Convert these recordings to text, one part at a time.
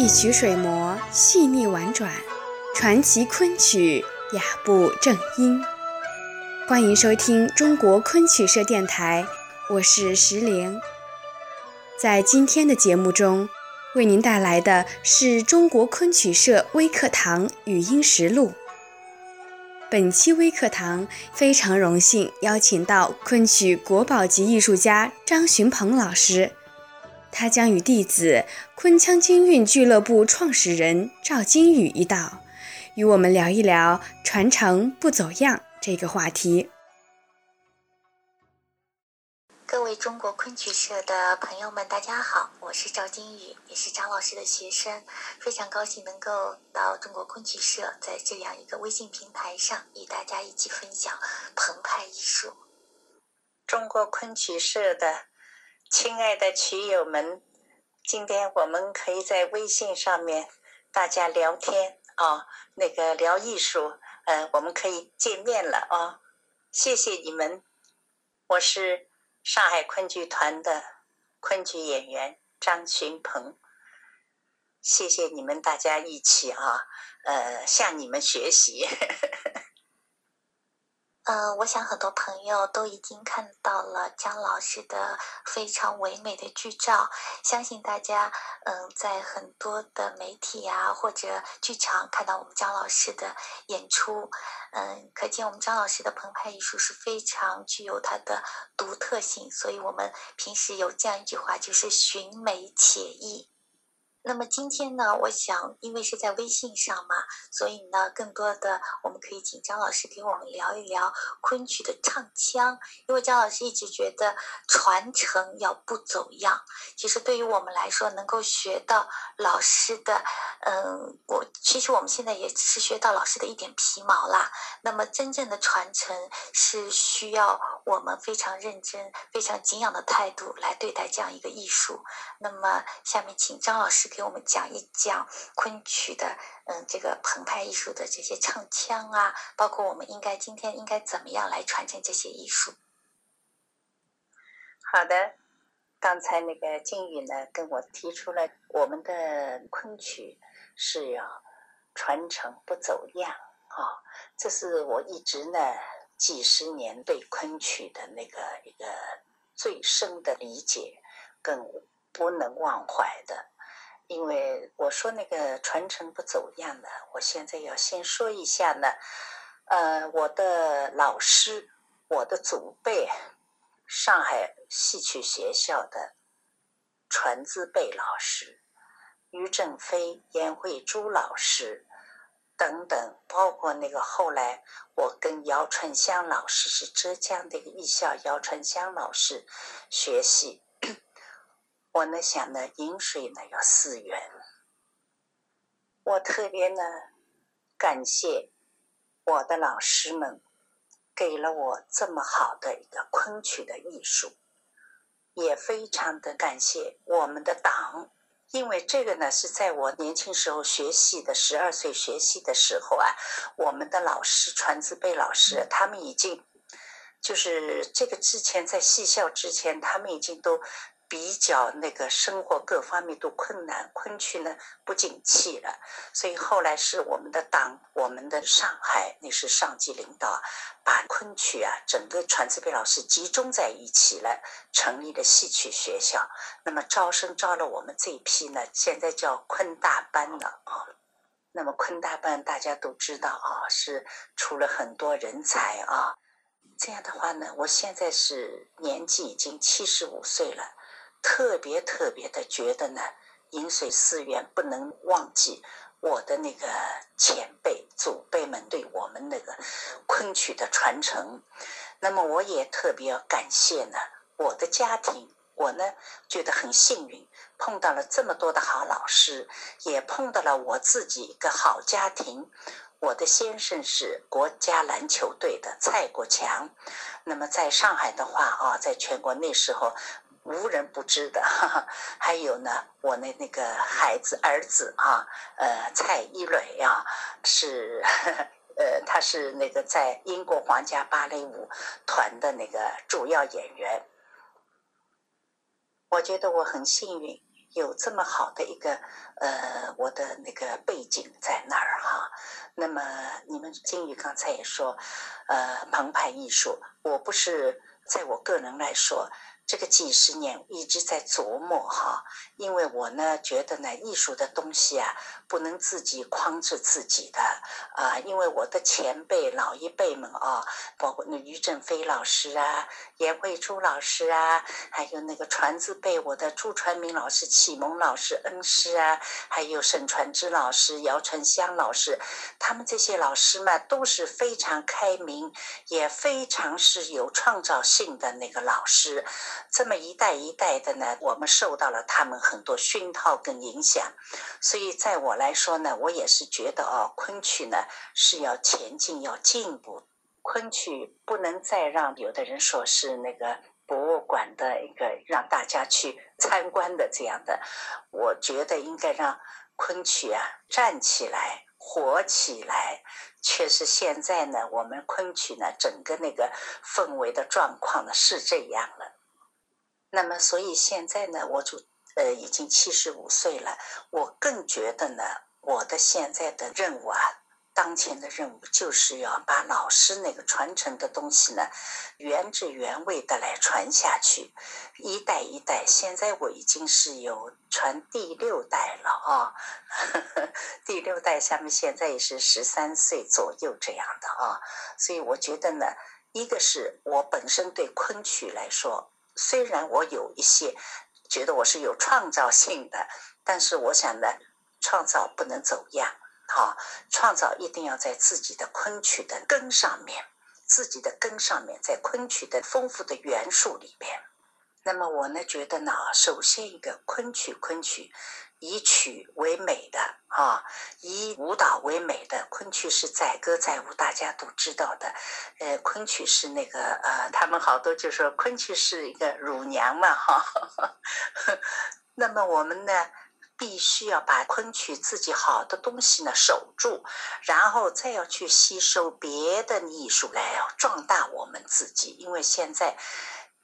一曲水磨细腻婉转，传奇昆曲雅步正音。欢迎收听中国昆曲社电台，我是石玲。在今天的节目中，为您带来的是中国昆曲社微课堂语音实录。本期微课堂非常荣幸邀请到昆曲国宝级艺术家张寻鹏老师。他将与弟子昆腔京韵俱乐部创始人赵金宇一道，与我们聊一聊“传承不走样”这个话题。各位中国昆曲社的朋友们，大家好，我是赵金宇，也是张老师的学生，非常高兴能够到中国昆曲社，在这样一个微信平台上与大家一起分享澎湃艺术。中国昆曲社的。亲爱的曲友们，今天我们可以在微信上面大家聊天啊，那个聊艺术，呃，我们可以见面了啊，谢谢你们。我是上海昆剧团的昆剧演员张寻鹏，谢谢你们大家一起啊，呃，向你们学习。嗯，我想很多朋友都已经看到了姜老师的非常唯美的剧照。相信大家，嗯，在很多的媒体啊或者剧场看到我们姜老师的演出，嗯，可见我们张老师的澎湃艺术是非常具有它的独特性。所以我们平时有这样一句话，就是“寻美且艺”。那么今天呢，我想，因为是在微信上嘛，所以呢，更多的我们可以请张老师给我们聊一聊昆曲的唱腔。因为张老师一直觉得传承要不走样。其实对于我们来说，能够学到老师的，嗯，我其实我们现在也只是学到老师的一点皮毛啦。那么真正的传承是需要我们非常认真、非常敬仰的态度来对待这样一个艺术。那么下面请张老师。给我们讲一讲昆曲的，嗯，这个澎湃艺术的这些唱腔啊，包括我们应该今天应该怎么样来传承这些艺术。好的，刚才那个金宇呢跟我提出了我们的昆曲是要传承不走样啊，这是我一直呢几十年对昆曲的那个一个最深的理解，跟不能忘怀的。因为我说那个传承不走样的，我现在要先说一下呢。呃，我的老师，我的祖辈，上海戏曲学校的传字辈老师，于正飞、颜慧珠老师等等，包括那个后来我跟姚春香老师是浙江的一个艺校，姚春香老师学习。我呢想呢，饮水呢要思源。我特别呢感谢我的老师们，给了我这么好的一个昆曲的艺术，也非常的感谢我们的党，因为这个呢是在我年轻时候学戏的，十二岁学戏的时候啊，我们的老师传字辈老师，他们已经就是这个之前在戏校之前，他们已经都。比较那个生活各方面都困难，昆曲呢不景气了，所以后来是我们的党，我们的上海那是上级领导，把昆曲啊整个传字辈老师集中在一起了，成立了戏曲学校。那么招生招了我们这一批呢，现在叫昆大班了啊。那么昆大班大家都知道啊，是出了很多人才啊。这样的话呢，我现在是年纪已经七十五岁了。特别特别的觉得呢，饮水思源，不能忘记我的那个前辈祖辈们对我们那个昆曲的传承。那么我也特别要感谢呢，我的家庭，我呢觉得很幸运，碰到了这么多的好老师，也碰到了我自己一个好家庭。我的先生是国家篮球队的蔡国强，那么在上海的话啊，在全国那时候。无人不知的，哈哈。还有呢，我的那个孩子儿子啊，呃，蔡一磊啊，是呃，他是那个在英国皇家芭蕾舞团的那个主要演员。我觉得我很幸运，有这么好的一个呃我的那个背景在那儿哈。那么你们金宇刚才也说，呃，澎湃艺术，我不是在我个人来说。这个几十年一直在琢磨哈，因为我呢觉得呢，艺术的东西啊，不能自己框着自己的啊，因为我的前辈老一辈们啊，包括那于正飞老师啊、严慧珠老师啊，还有那个传字辈我的朱传明老师、启蒙老师、恩师啊，还有沈传之老师、姚传香老师，他们这些老师们都是非常开明，也非常是有创造性的那个老师。这么一代一代的呢，我们受到了他们很多熏陶跟影响，所以在我来说呢，我也是觉得哦，昆曲呢是要前进，要进步。昆曲不能再让有的人说是那个博物馆的一个让大家去参观的这样的，我觉得应该让昆曲啊站起来，活起来。确实，现在呢，我们昆曲呢整个那个氛围的状况呢是这样了。那么，所以现在呢，我就呃已经七十五岁了。我更觉得呢，我的现在的任务啊，当前的任务就是要把老师那个传承的东西呢，原汁原味的来传下去，一代一代。现在我已经是有传第六代了啊，第六代下面现在也是十三岁左右这样的啊。所以我觉得呢，一个是我本身对昆曲来说。虽然我有一些觉得我是有创造性的，但是我想呢，创造不能走样，好，创造一定要在自己的昆曲的根上面，自己的根上面，在昆曲的丰富的元素里边。那么我呢觉得呢，首先一个昆曲，昆曲。以曲为美的啊，以舞蹈为美的昆曲是载歌载舞，大家都知道的。呃，昆曲是那个呃，他们好多就说昆曲是一个乳娘嘛哈。那么我们呢，必须要把昆曲自己好的东西呢守住，然后再要去吸收别的艺术来壮大我们自己，因为现在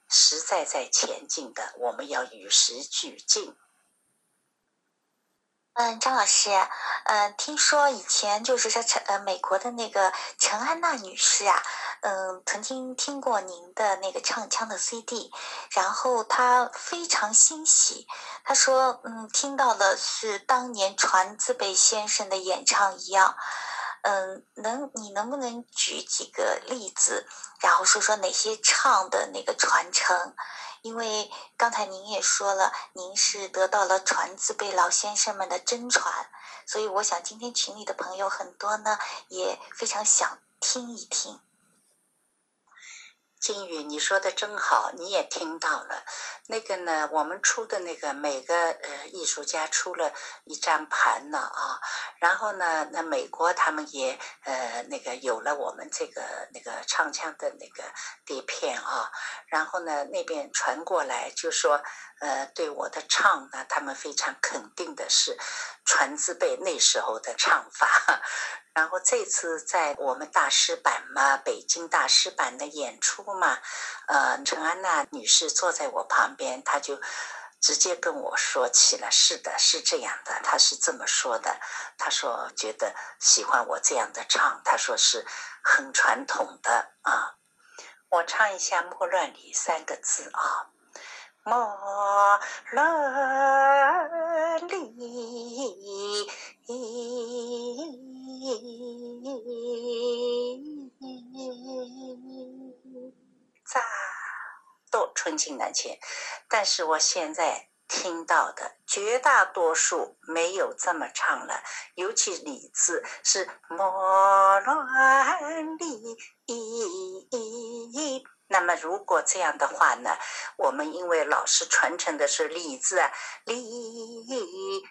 实在在前进的，我们要与时俱进。嗯，张老师，嗯，听说以前就是说陈呃美国的那个陈安娜女士啊，嗯，曾经听过您的那个唱腔的 CD，然后她非常欣喜，她说，嗯，听到的是当年传字辈先生的演唱一样，嗯，能你能不能举几个例子，然后说说哪些唱的那个传承？因为刚才您也说了，您是得到了传字辈老先生们的真传，所以我想今天群里的朋友很多呢，也非常想听一听。金宇，你说的真好，你也听到了。那个呢，我们出的那个每个呃艺术家出了一张盘呢啊，然后呢，那美国他们也呃那个有了我们这个那个唱腔的那个碟片啊，然后呢那边传过来就说呃对我的唱呢，他们非常肯定的是传字辈那时候的唱法。然后这次在我们大师版嘛，北京大师版的演出嘛，呃，陈安娜女士坐在我旁边，她就直接跟我说起了，是的，是这样的，她是这么说的，她说觉得喜欢我这样的唱，她说是很传统的啊，我唱一下《莫乱里》三个字啊，《莫乱里》。咋都纯情难前，但是我现在听到的绝大多数没有这么唱了，尤其李字是莫乱里。那么如果这样的话呢，我们因为老师传承的是李字啊，李。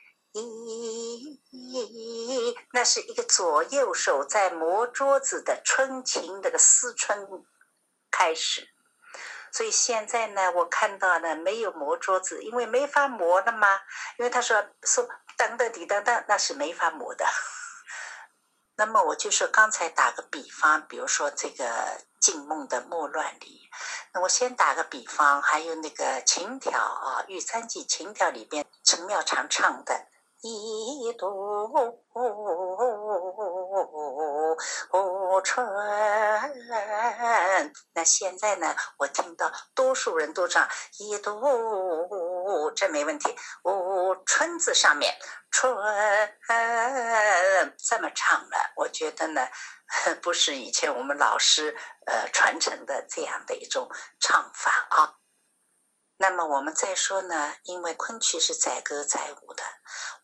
那是一个左右手在磨桌子的春情，那个思春开始。所以现在呢，我看到呢没有磨桌子，因为没法磨了嘛。因为他说说噔噔滴噔噔，那是没法磨的。那么我就说刚才打个比方，比如说这个静梦的莫乱里，那我先打个比方，还有那个情调啊，《玉簪记》情调里边。陈妙常唱的。一渡春，那现在呢？我听到多数人都唱一渡，这没问题。春字上面春这么唱了，我觉得呢，不是以前我们老师呃传承的这样的一种唱法啊。那么我们再说呢，因为昆曲是载歌载舞的，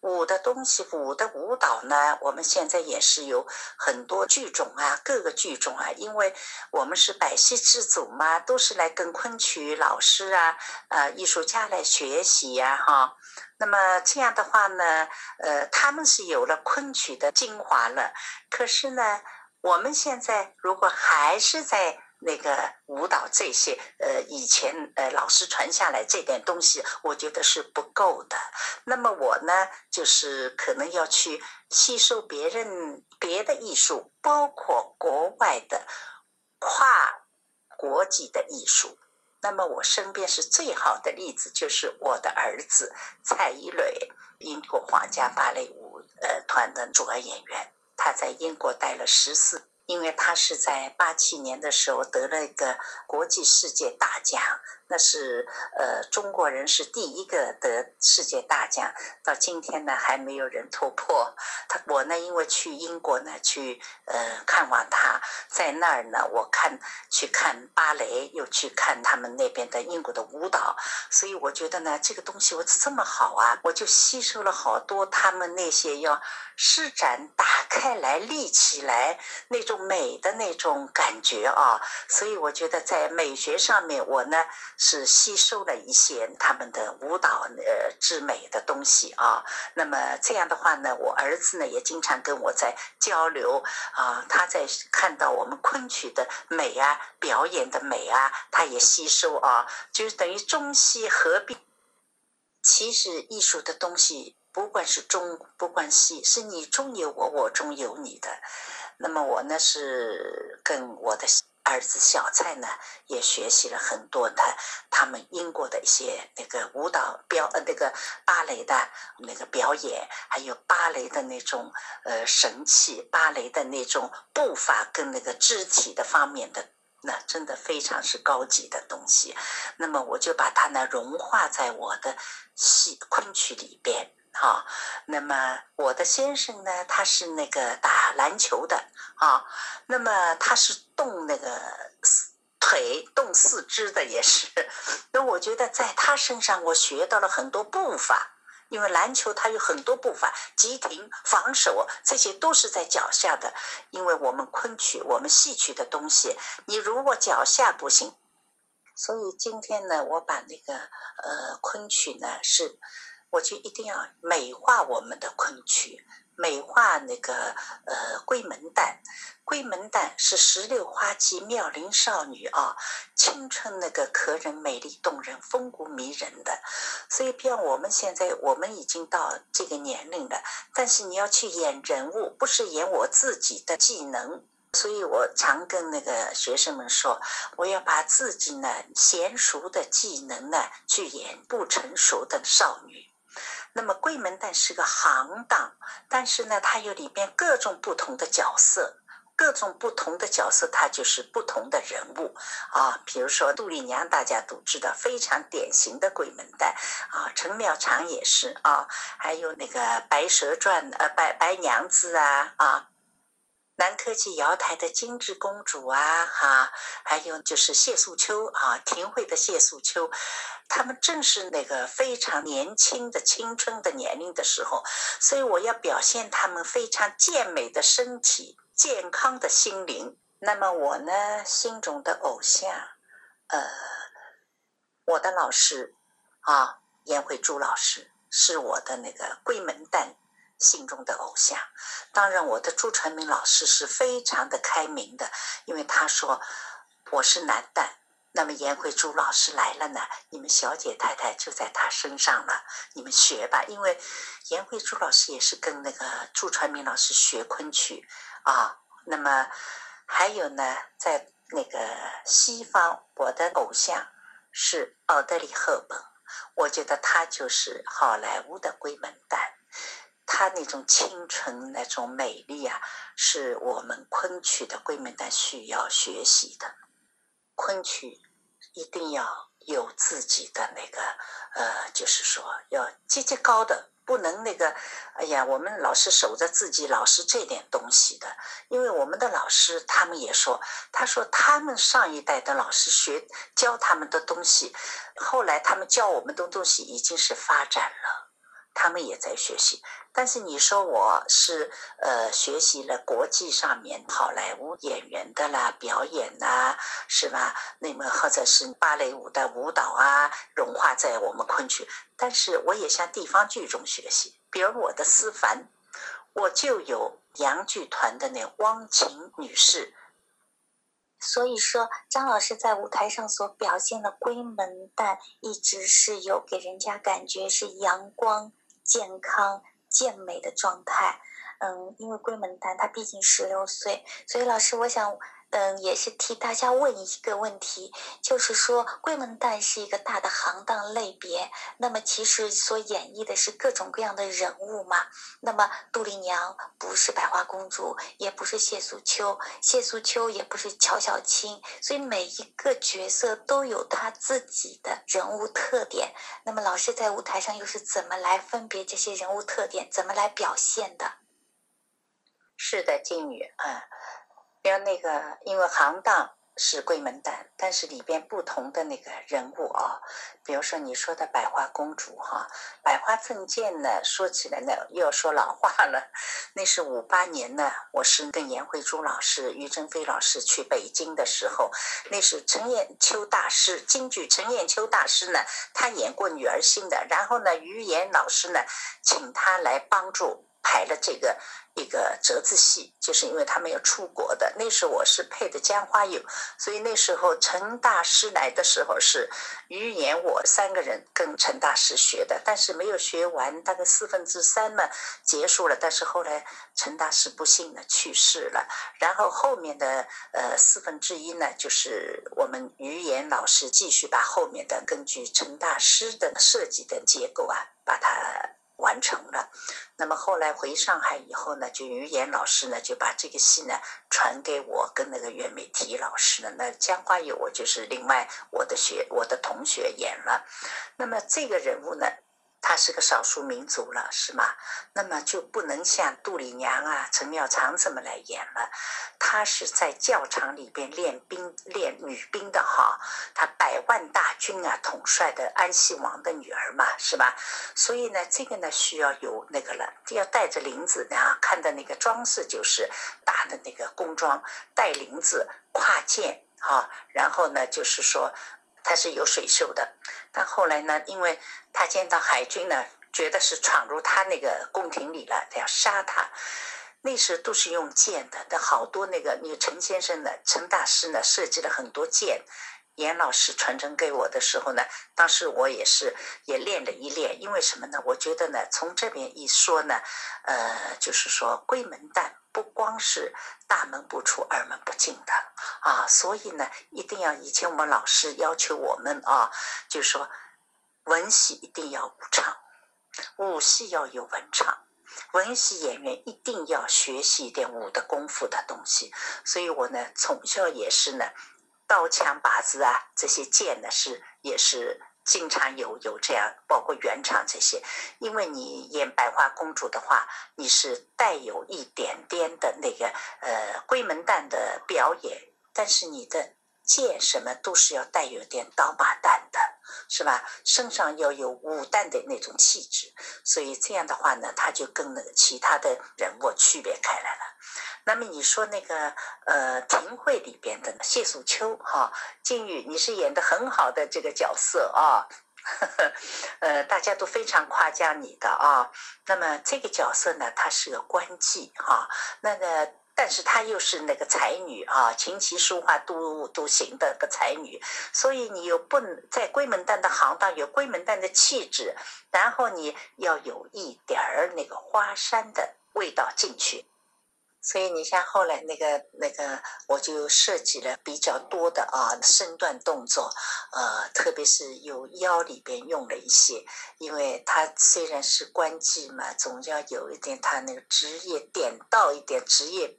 舞的东西，舞的舞蹈呢，我们现在也是有很多剧种啊，各个剧种啊，因为我们是百戏之祖嘛，都是来跟昆曲老师啊，呃，艺术家来学习呀，哈。那么这样的话呢，呃，他们是有了昆曲的精华了，可是呢，我们现在如果还是在。那个舞蹈这些，呃，以前呃老师传下来这点东西，我觉得是不够的。那么我呢，就是可能要去吸收别人别的艺术，包括国外的跨国际的艺术。那么我身边是最好的例子，就是我的儿子蔡一磊，英国皇家芭蕾舞呃团的主要演员，他在英国待了十四。因为他是在八七年的时候得了一个国际世界大奖。那是呃，中国人是第一个得世界大奖，到今天呢还没有人突破。他我呢，因为去英国呢去呃看望他，在那儿呢，我看去看芭蕾，又去看他们那边的英国的舞蹈，所以我觉得呢，这个东西我这么好啊，我就吸收了好多他们那些要施展、打开来、立起来那种美的那种感觉啊，所以我觉得在美学上面，我呢。是吸收了一些他们的舞蹈呃之美的东西啊，那么这样的话呢，我儿子呢也经常跟我在交流啊，他在看到我们昆曲的美啊，表演的美啊，他也吸收啊，就是等于中西合璧。其实艺术的东西，不管是中，不管西，是你中有我，我中有你的。那么我呢是跟我的。儿子小蔡呢，也学习了很多的他们英国的一些那个舞蹈表呃那个芭蕾的那个表演，还有芭蕾的那种呃神气，芭蕾的那种步伐跟那个肢体的方面的，那真的非常是高级的东西。那么我就把它呢融化在我的戏昆曲里边。好，那么我的先生呢？他是那个打篮球的啊，那么他是动那个腿、动四肢的，也是。那我觉得在他身上，我学到了很多步伐，因为篮球它有很多步伐，急停、防守，这些都是在脚下的。因为我们昆曲、我们戏曲的东西，你如果脚下不行，所以今天呢，我把那个呃昆曲呢是。我就一定要美化我们的昆曲，美化那个呃闺门旦。闺门旦是石榴花季妙龄少女啊，青春那个可人、美丽动人、风骨迷人的。所以，比如我们现在，我们已经到这个年龄了，但是你要去演人物，不是演我自己的技能。所以我常跟那个学生们说，我要把自己呢娴熟的技能呢去演不成熟的少女。那么闺门旦是个行当，但是呢，它有里边各种不同的角色，各种不同的角色，它就是不同的人物啊。比如说杜丽娘，大家都知道，非常典型的鬼门旦啊。陈妙常也是啊，还有那个《白蛇传》呃，白白娘子啊啊。南柯记瑶台的金枝公主啊，哈，还有就是谢素秋啊，廷慧的谢素秋，他们正是那个非常年轻的青春的年龄的时候，所以我要表现他们非常健美的身体、健康的心灵。那么我呢，心中的偶像，呃，我的老师啊，颜慧珠老师是我的那个闺门旦。心中的偶像，当然，我的朱传明老师是非常的开明的，因为他说我是男旦，那么颜慧珠老师来了呢，你们小姐太太就在他身上了，你们学吧，因为颜慧珠老师也是跟那个朱传明老师学昆曲啊。那么还有呢，在那个西方，我的偶像是奥黛丽·赫本。我觉得她就是好莱坞的闺门旦，她那种清纯、那种美丽啊，是我们昆曲的闺门旦需要学习的。昆曲一定要有自己的那个，呃，就是说要阶级高的。不能那个，哎呀，我们老是守着自己老师这点东西的，因为我们的老师他们也说，他说他们上一代的老师学教他们的东西，后来他们教我们的东西已经是发展了。他们也在学习，但是你说我是呃学习了国际上面好莱坞演员的啦表演呐，是吧？那么或者是芭蕾舞的舞蹈啊，融化在我们昆曲。但是我也向地方剧中学习，比如我的思凡，我就有洋剧团的那汪琴女士。所以说，张老师在舞台上所表现的闺门旦，一直是有给人家感觉是阳光。健康健美的状态，嗯，因为闺门丹他毕竟十六岁，所以老师，我想。嗯，也是替大家问一个问题，就是说闺门旦是一个大的行当类别，那么其实所演绎的是各种各样的人物嘛。那么杜丽娘不是百花公主，也不是谢素秋，谢素秋也不是乔小青，所以每一个角色都有他自己的人物特点。那么老师在舞台上又是怎么来分别这些人物特点，怎么来表现的？是的，金宇，嗯。比如那个，因为行当是闺门旦，但是里边不同的那个人物啊，比如说你说的百花公主哈，百花赠剑呢，说起来呢又要说老话了。那是五八年呢，我是跟颜慧珠老师、于正飞老师去北京的时候，那是陈砚秋大师，京剧陈砚秋大师呢，他演过女儿心的，然后呢，于岩老师呢，请他来帮助。排了这个一个折子戏，就是因为他们要出国的。那时候我是配的江花友，所以那时候陈大师来的时候是于言我三个人跟陈大师学的，但是没有学完，大概四分之三嘛结束了。但是后来陈大师不幸的去世了，然后后面的呃四分之一呢，就是我们于言老师继续把后面的根据陈大师的设计的结构啊，把它。完成了，那么后来回上海以后呢，就于岩老师呢就把这个戏呢传给我跟那个袁美提老师呢。那江花友我就是另外我的学我的同学演了，那么这个人物呢。他是个少数民族了，是吗？那么就不能像杜丽娘啊、陈妙常这么来演了。他是在教场里边练兵、练女兵的哈。他百万大军啊，统帅的安西王的女儿嘛，是吧？所以呢，这个呢需要有那个了，要带着林子啊，看的那个装饰就是大的那个工装，带林子、跨剑啊，然后呢就是说。他是有水袖的，但后来呢，因为他见到海军呢，觉得是闯入他那个宫廷里了，他要杀他。那时都是用剑的，但好多那个，你陈先生呢，陈大师呢，设计了很多剑。严老师传承给我的时候呢，当时我也是也练了一练，因为什么呢？我觉得呢，从这边一说呢，呃，就是说闺门旦不光是大门不出二门不进的啊，所以呢，一定要以前我们老师要求我们啊，就是说文戏一定要武唱，武戏要有文唱，文戏演员一定要学习一点武的功夫的东西，所以我呢从小也是呢。刀枪把子啊，这些剑呢是也是经常有有这样，包括原唱这些。因为你演百花公主的话，你是带有一点点的那个呃闺门旦的表演，但是你的剑什么都是要带有点刀马旦的，是吧？身上要有武旦的那种气质，所以这样的话呢，他就跟那个其他的人物区别开来了。那么你说那个呃庭会里边的谢素秋哈，金玉你是演的很好的这个角色啊，呃大家都非常夸奖你的啊。那么这个角色呢，她是个官妓哈，那个但是她又是那个才女啊，琴棋书画都都行的个才女，所以你又不能在闺门旦的行当有闺门旦的气质，然后你要有一点儿那个花山的味道进去。所以你像后来那个那个，我就设计了比较多的啊身段动作，呃，特别是有腰里边用了一些，因为它虽然是关机嘛，总要有一点它那个职业点到一点职业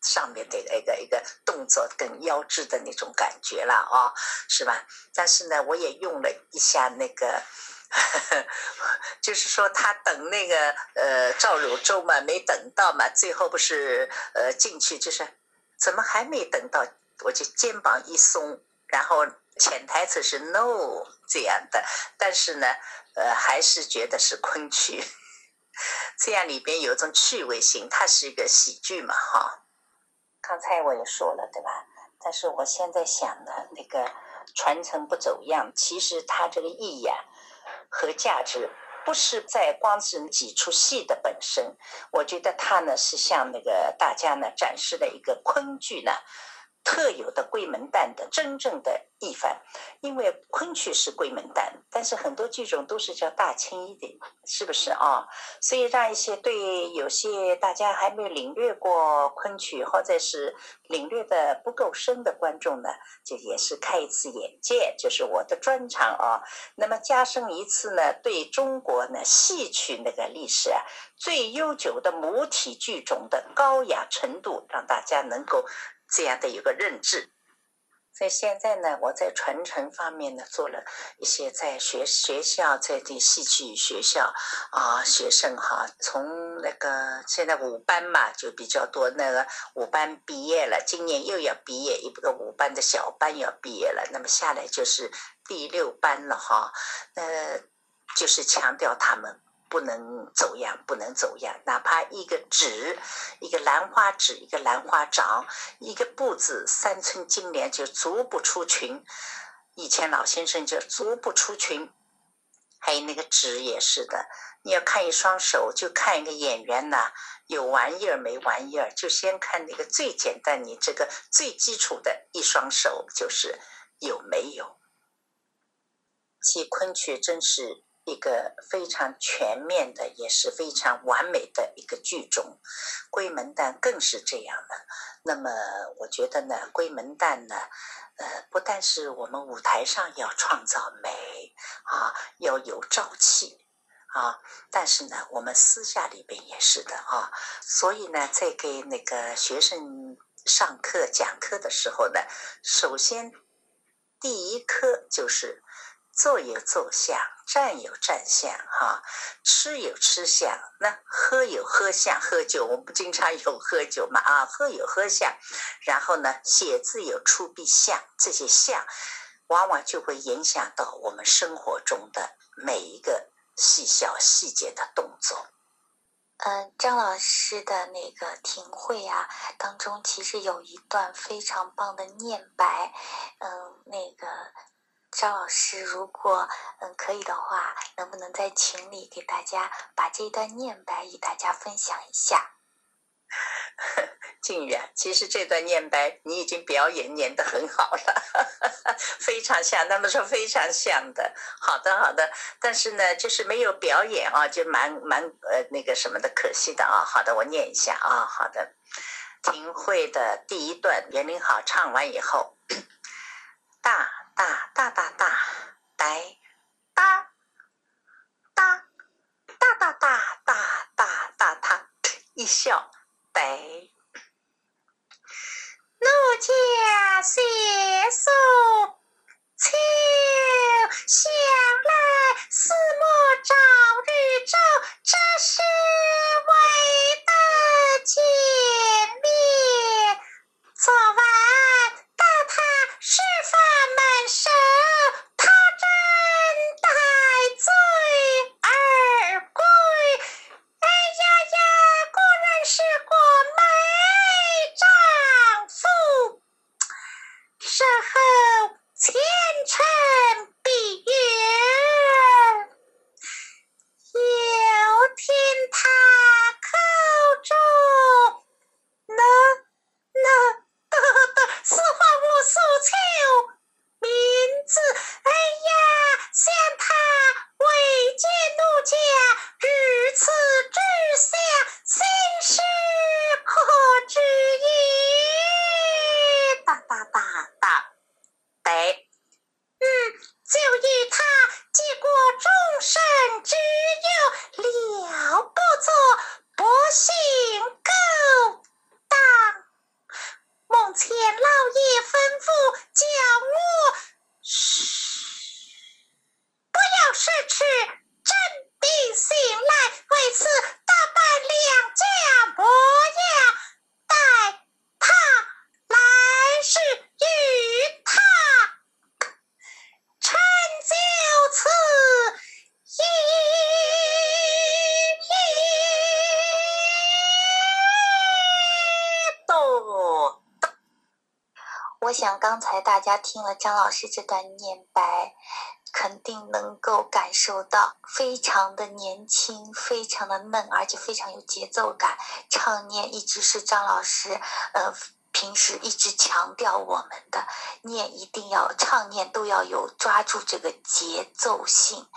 上面的一个一个动作跟腰肢的那种感觉了啊，是吧？但是呢，我也用了一下那个。就是说，他等那个呃赵汝州嘛，没等到嘛，最后不是呃进去，就是怎么还没等到？我就肩膀一松，然后潜台词是 no 这样的，但是呢，呃，还是觉得是昆曲，这样里边有一种趣味性，它是一个喜剧嘛，哈。刚才我也说了，对吧？但是我现在想呢，那个传承不走样，其实它这个意义啊。和价值不是在光是几出戏的本身，我觉得它呢是向那个大家呢展示了一个昆剧呢。特有的闺门旦的真正的一番，因为昆曲是闺门旦，但是很多剧种都是叫大青衣的，是不是啊？所以让一些对有些大家还没有领略过昆曲，或者是领略的不够深的观众呢，就也是开一次眼界，就是我的专长啊。那么加深一次呢，对中国呢戏曲那个历史啊最悠久的母体剧种的高雅程度，让大家能够。这样的一个认知，所以现在呢，我在传承方面呢，做了一些在学学校，在这戏曲学校啊，学生哈，从那个现在五班嘛，就比较多，那个五班毕业了，今年又要毕业一个五班的小班要毕业了，那么下来就是第六班了哈，那就是强调他们。不能走样，不能走样。哪怕一个指，一个兰花指，一个兰花掌，一个步子，三寸金莲就足不出群。以前老先生就足不出群。还有那个指也是的，你要看一双手，就看一个演员呐，有玩意儿没玩意儿，就先看那个最简单，你这个最基础的一双手就是有没有。其昆曲真是。一个非常全面的，也是非常完美的一个剧种，闺门旦更是这样的。那么，我觉得呢，闺门旦呢，呃，不但是我们舞台上要创造美啊，要有朝气啊，但是呢，我们私下里边也是的啊。所以呢，在给那个学生上课讲课的时候呢，首先第一课就是。坐有坐相，站有站相，哈，吃有吃相，那喝有喝相，喝酒我们不经常有喝酒嘛，啊，喝有喝相，然后呢，写字有出笔相，这些相，往往就会影响到我们生活中的每一个细小细节的动作。嗯，张老师的那个庭会啊，当中其实有一段非常棒的念白，嗯，那个。张老师，如果嗯可以的话，能不能在群里给大家把这段念白与大家分享一下？静宇，其实这段念白你已经表演念得很好了，非常像，他们说非常像的。好的，好的，但是呢，就是没有表演啊，就蛮蛮呃那个什么的，可惜的啊。好的，我念一下啊。好的，庭会的第一段，袁林好唱完以后，大。大大大大，呆，大，大，大大大大大大大，一笑，呆。奴家携手秋想来，四莫朝日照，大家听了张老师这段念白，肯定能够感受到非常的年轻，非常的嫩，而且非常有节奏感。唱念一直是张老师，呃，平时一直强调我们的念一定要唱念都要有抓住这个节奏性。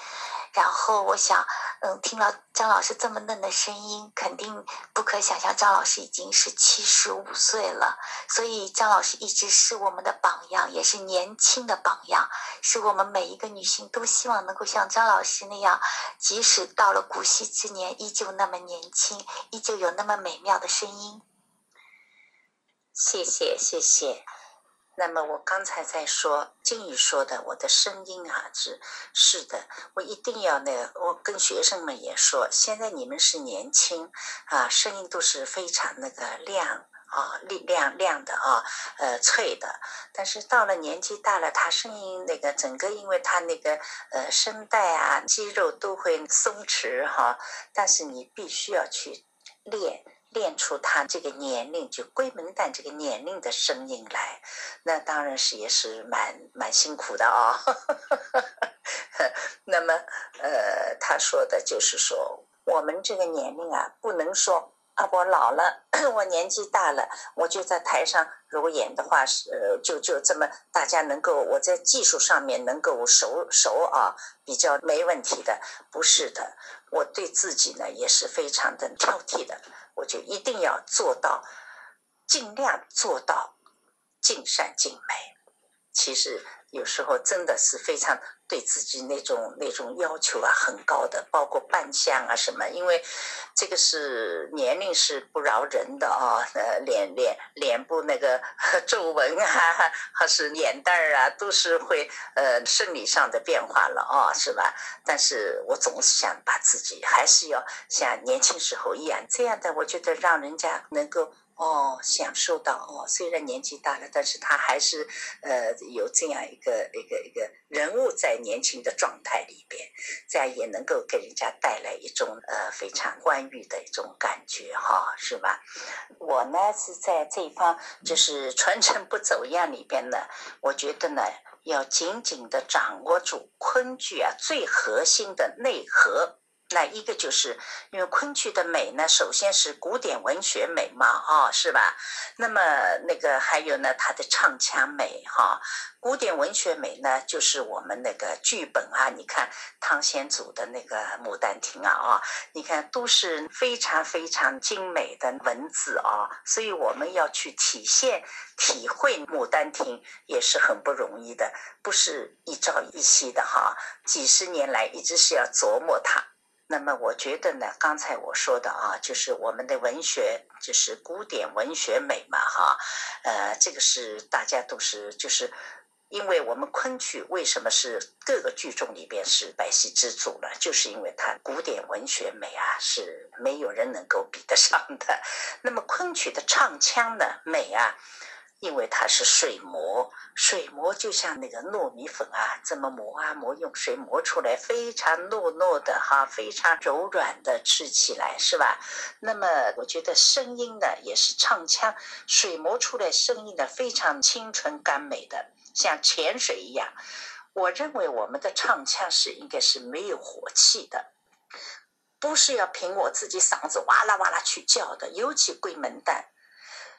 然后我想，嗯，听了张老师这么嫩的声音，肯定不可想象张老师已经是七十五岁了。所以张老师一直是我们的榜样，也是年轻的榜样，是我们每一个女性都希望能够像张老师那样，即使到了古稀之年，依旧那么年轻，依旧有那么美妙的声音。谢谢，谢谢。那么我刚才在说静宇说的，我的声音啊是是的，我一定要那个，我跟学生们也说，现在你们是年轻啊，声音都是非常那个亮啊，亮亮的啊，呃脆的。但是到了年纪大了，他声音那个整个，因为他那个呃声带啊肌肉都会松弛哈，但是你必须要去练。练出他这个年龄，就龟门旦这个年龄的声音来，那当然是也是蛮蛮辛苦的啊。那么，呃，他说的就是说，我们这个年龄啊，不能说啊，我老了，我年纪大了，我就在台上如果演的话是，呃，就就这么大家能够我在技术上面能够熟熟啊，比较没问题的，不是的，我对自己呢也是非常的挑剔的。我就一定要做到，尽量做到尽善尽美。其实有时候真的是非常对自己那种那种要求啊很高的，包括扮相啊什么。因为这个是年龄是不饶人的啊，呃，脸脸脸部那个 皱纹啊，还是脸蛋儿啊，都是会呃生理上的变化了啊，是吧？但是我总是想把自己还是要像年轻时候一样，这样的我觉得让人家能够。哦，享受到哦，虽然年纪大了，但是他还是呃有这样一个一个一个人物在年轻的状态里边，这样也能够给人家带来一种呃非常欢愉的一种感觉哈，是吧？我呢是在这方就是传承不走样里边呢，我觉得呢要紧紧的掌握住昆剧啊最核心的内核。那一个就是因为昆曲的美呢，首先是古典文学美嘛，啊，是吧？那么那个还有呢，它的唱腔美哈。古典文学美呢，就是我们那个剧本啊，你看汤显祖的那个《牡丹亭》啊，啊，你看都是非常非常精美的文字啊，所以我们要去体现、体会《牡丹亭》也是很不容易的，不是一朝一夕的哈，几十年来一直是要琢磨它。那么我觉得呢，刚才我说的啊，就是我们的文学，就是古典文学美嘛，哈，呃，这个是大家都是，就是因为我们昆曲为什么是各个剧种里边是百戏之祖呢？就是因为它古典文学美啊，是没有人能够比得上的。那么昆曲的唱腔呢，美啊。因为它是水磨，水磨就像那个糯米粉啊，这么磨啊磨，用水磨出来，非常糯糯的哈，非常柔软的吃起来是吧？那么我觉得声音呢，也是唱腔，水磨出来声音呢，非常清纯甘美的，像泉水一样。我认为我们的唱腔是应该是没有火气的，不是要凭我自己嗓子哇啦哇啦去叫的，尤其贵门旦。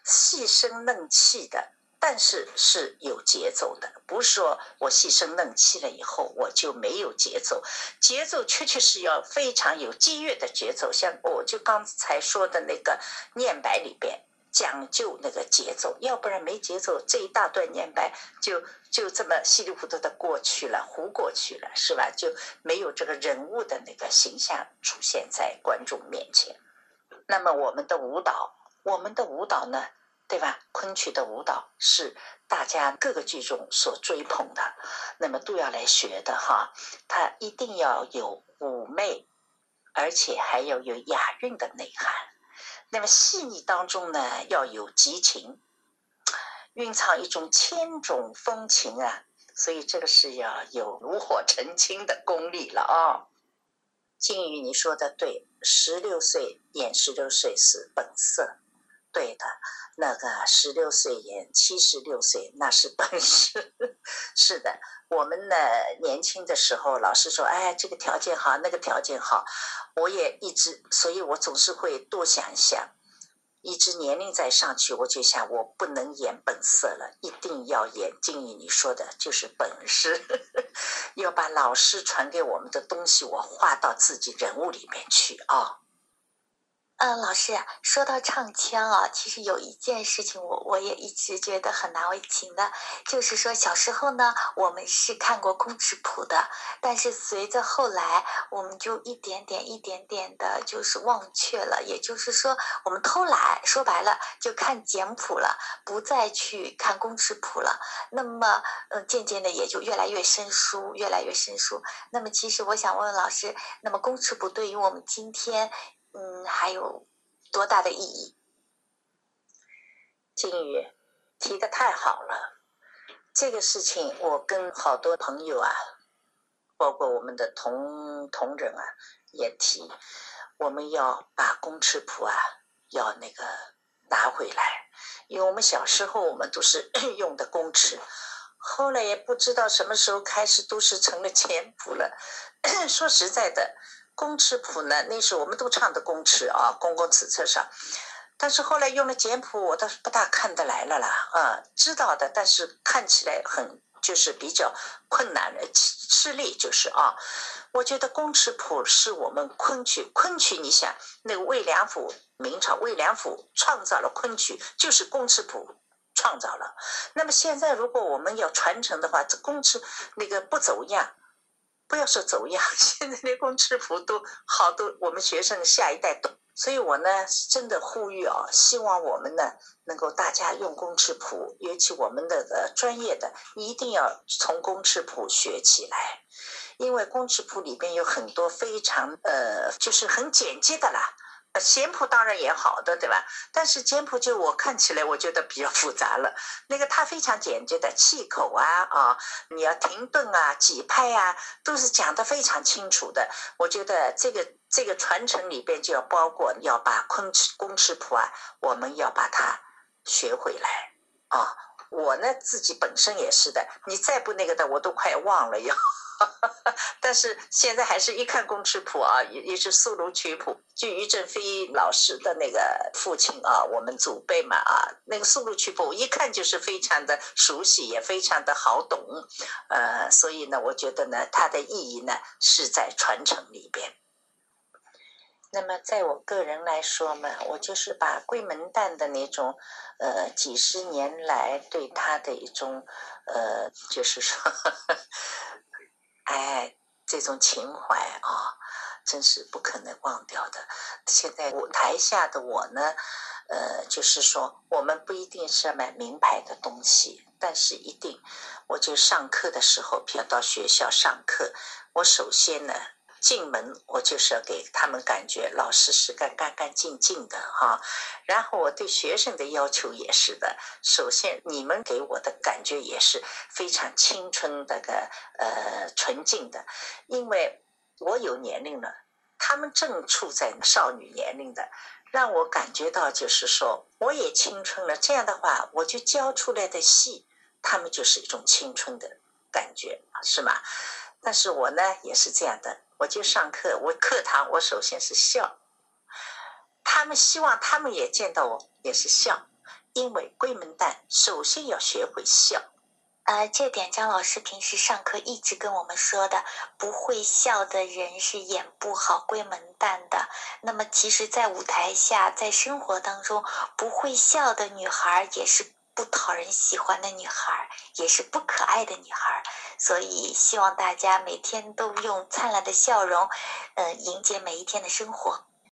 细声嫩气的，但是是有节奏的，不是说我细声嫩气了以后我就没有节奏，节奏确确是要非常有激越的节奏。像我就刚才说的那个念白里边讲究那个节奏，要不然没节奏，这一大段念白就就这么稀里糊涂的过去了，糊过去了，是吧？就没有这个人物的那个形象出现在观众面前。那么我们的舞蹈。我们的舞蹈呢，对吧？昆曲的舞蹈是大家各个剧中所追捧的，那么都要来学的哈。它一定要有妩媚，而且还要有雅韵的内涵。那么细腻当中呢，要有激情，蕴藏一种千种风情啊。所以这个是要有炉火纯青的功力了啊。金宇，你说的对，十六岁演十六岁是本色。对的，那个十六岁演七十六岁，那是本事。是的，我们呢年轻的时候，老师说，哎，这个条件好，那个条件好，我也一直，所以我总是会多想一想。一直年龄再上去，我就想，我不能演本色了，一定要演静怡你说的，就是本事，要把老师传给我们的东西，我画到自己人物里面去啊。嗯，老师说到唱腔啊，其实有一件事情我我也一直觉得很难为情的，就是说小时候呢，我们是看过公尺谱的，但是随着后来，我们就一点点一点点的，就是忘却了，也就是说，我们偷懒，说白了就看简谱了，不再去看公尺谱了。那么，嗯，渐渐的也就越来越生疏，越来越生疏。那么，其实我想问问老师，那么公尺谱对于我们今天？嗯，还有多大的意义？金宇提的太好了，这个事情我跟好多朋友啊，包括我们的同同仁啊，也提，我们要把公尺谱啊，要那个拿回来，因为我们小时候我们都是 用的公尺，后来也不知道什么时候开始都是成了简谱了。说实在的。公尺谱呢？那时我们都唱的公尺啊，公共尺册上。但是后来用了简谱，我倒是不大看得来了啦。啊，知道的，但是看起来很就是比较困难的，吃力就是啊。我觉得公尺谱是我们昆曲，昆曲你想，那个魏良辅，明朝魏良辅创造了昆曲，就是公尺谱创造了。那么现在如果我们要传承的话，这公尺那个不走样。不要说走样，现在连公尺谱都好多，我们学生下一代懂。所以我呢真的呼吁啊，希望我们呢能够大家用公尺谱，尤其我们的个专业的，一定要从公尺谱学起来，因为公尺谱里边有很多非常呃，就是很简洁的啦。呃简谱当然也好的，对吧？但是简谱就我看起来，我觉得比较复杂了。那个它非常简洁的气口啊啊，你要停顿啊、几拍啊，都是讲得非常清楚的。我觉得这个这个传承里边就要包括要把昆曲公尺谱啊，我们要把它学回来啊。我呢自己本身也是的，你再不那个的，我都快忘了要。但是现在还是一看公尺谱啊，也也是速录曲谱，就于正飞老师的那个父亲啊，我们祖辈嘛啊，那个速录曲谱一看就是非常的熟悉，也非常的好懂，呃，所以呢，我觉得呢，它的意义呢是在传承里边。那么在我个人来说嘛，我就是把桂门旦的那种，呃，几十年来对他的一种，呃，就是说。哎，这种情怀啊，真是不可能忘掉的。现在舞台下的我呢，呃，就是说，我们不一定是要买名牌的东西，但是一定，我就上课的时候，比如到学校上课，我首先呢。进门，我就是要给他们感觉老师是干干干净净的哈。然后我对学生的要求也是的，首先你们给我的感觉也是非常青春的个呃纯净的，因为我有年龄了，他们正处在少女年龄的，让我感觉到就是说我也青春了。这样的话，我就教出来的戏，他们就是一种青春的感觉，是吗？但是我呢也是这样的。我就上课，我课堂我首先是笑，他们希望他们也见到我也是笑，因为闺门旦首先要学会笑。呃，这点张老师平时上课一直跟我们说的，不会笑的人是演不好闺门旦的。那么其实，在舞台下，在生活当中，不会笑的女孩也是。不讨人喜欢的女孩，也是不可爱的女孩，所以希望大家每天都用灿烂的笑容，嗯，迎接每一天的生活。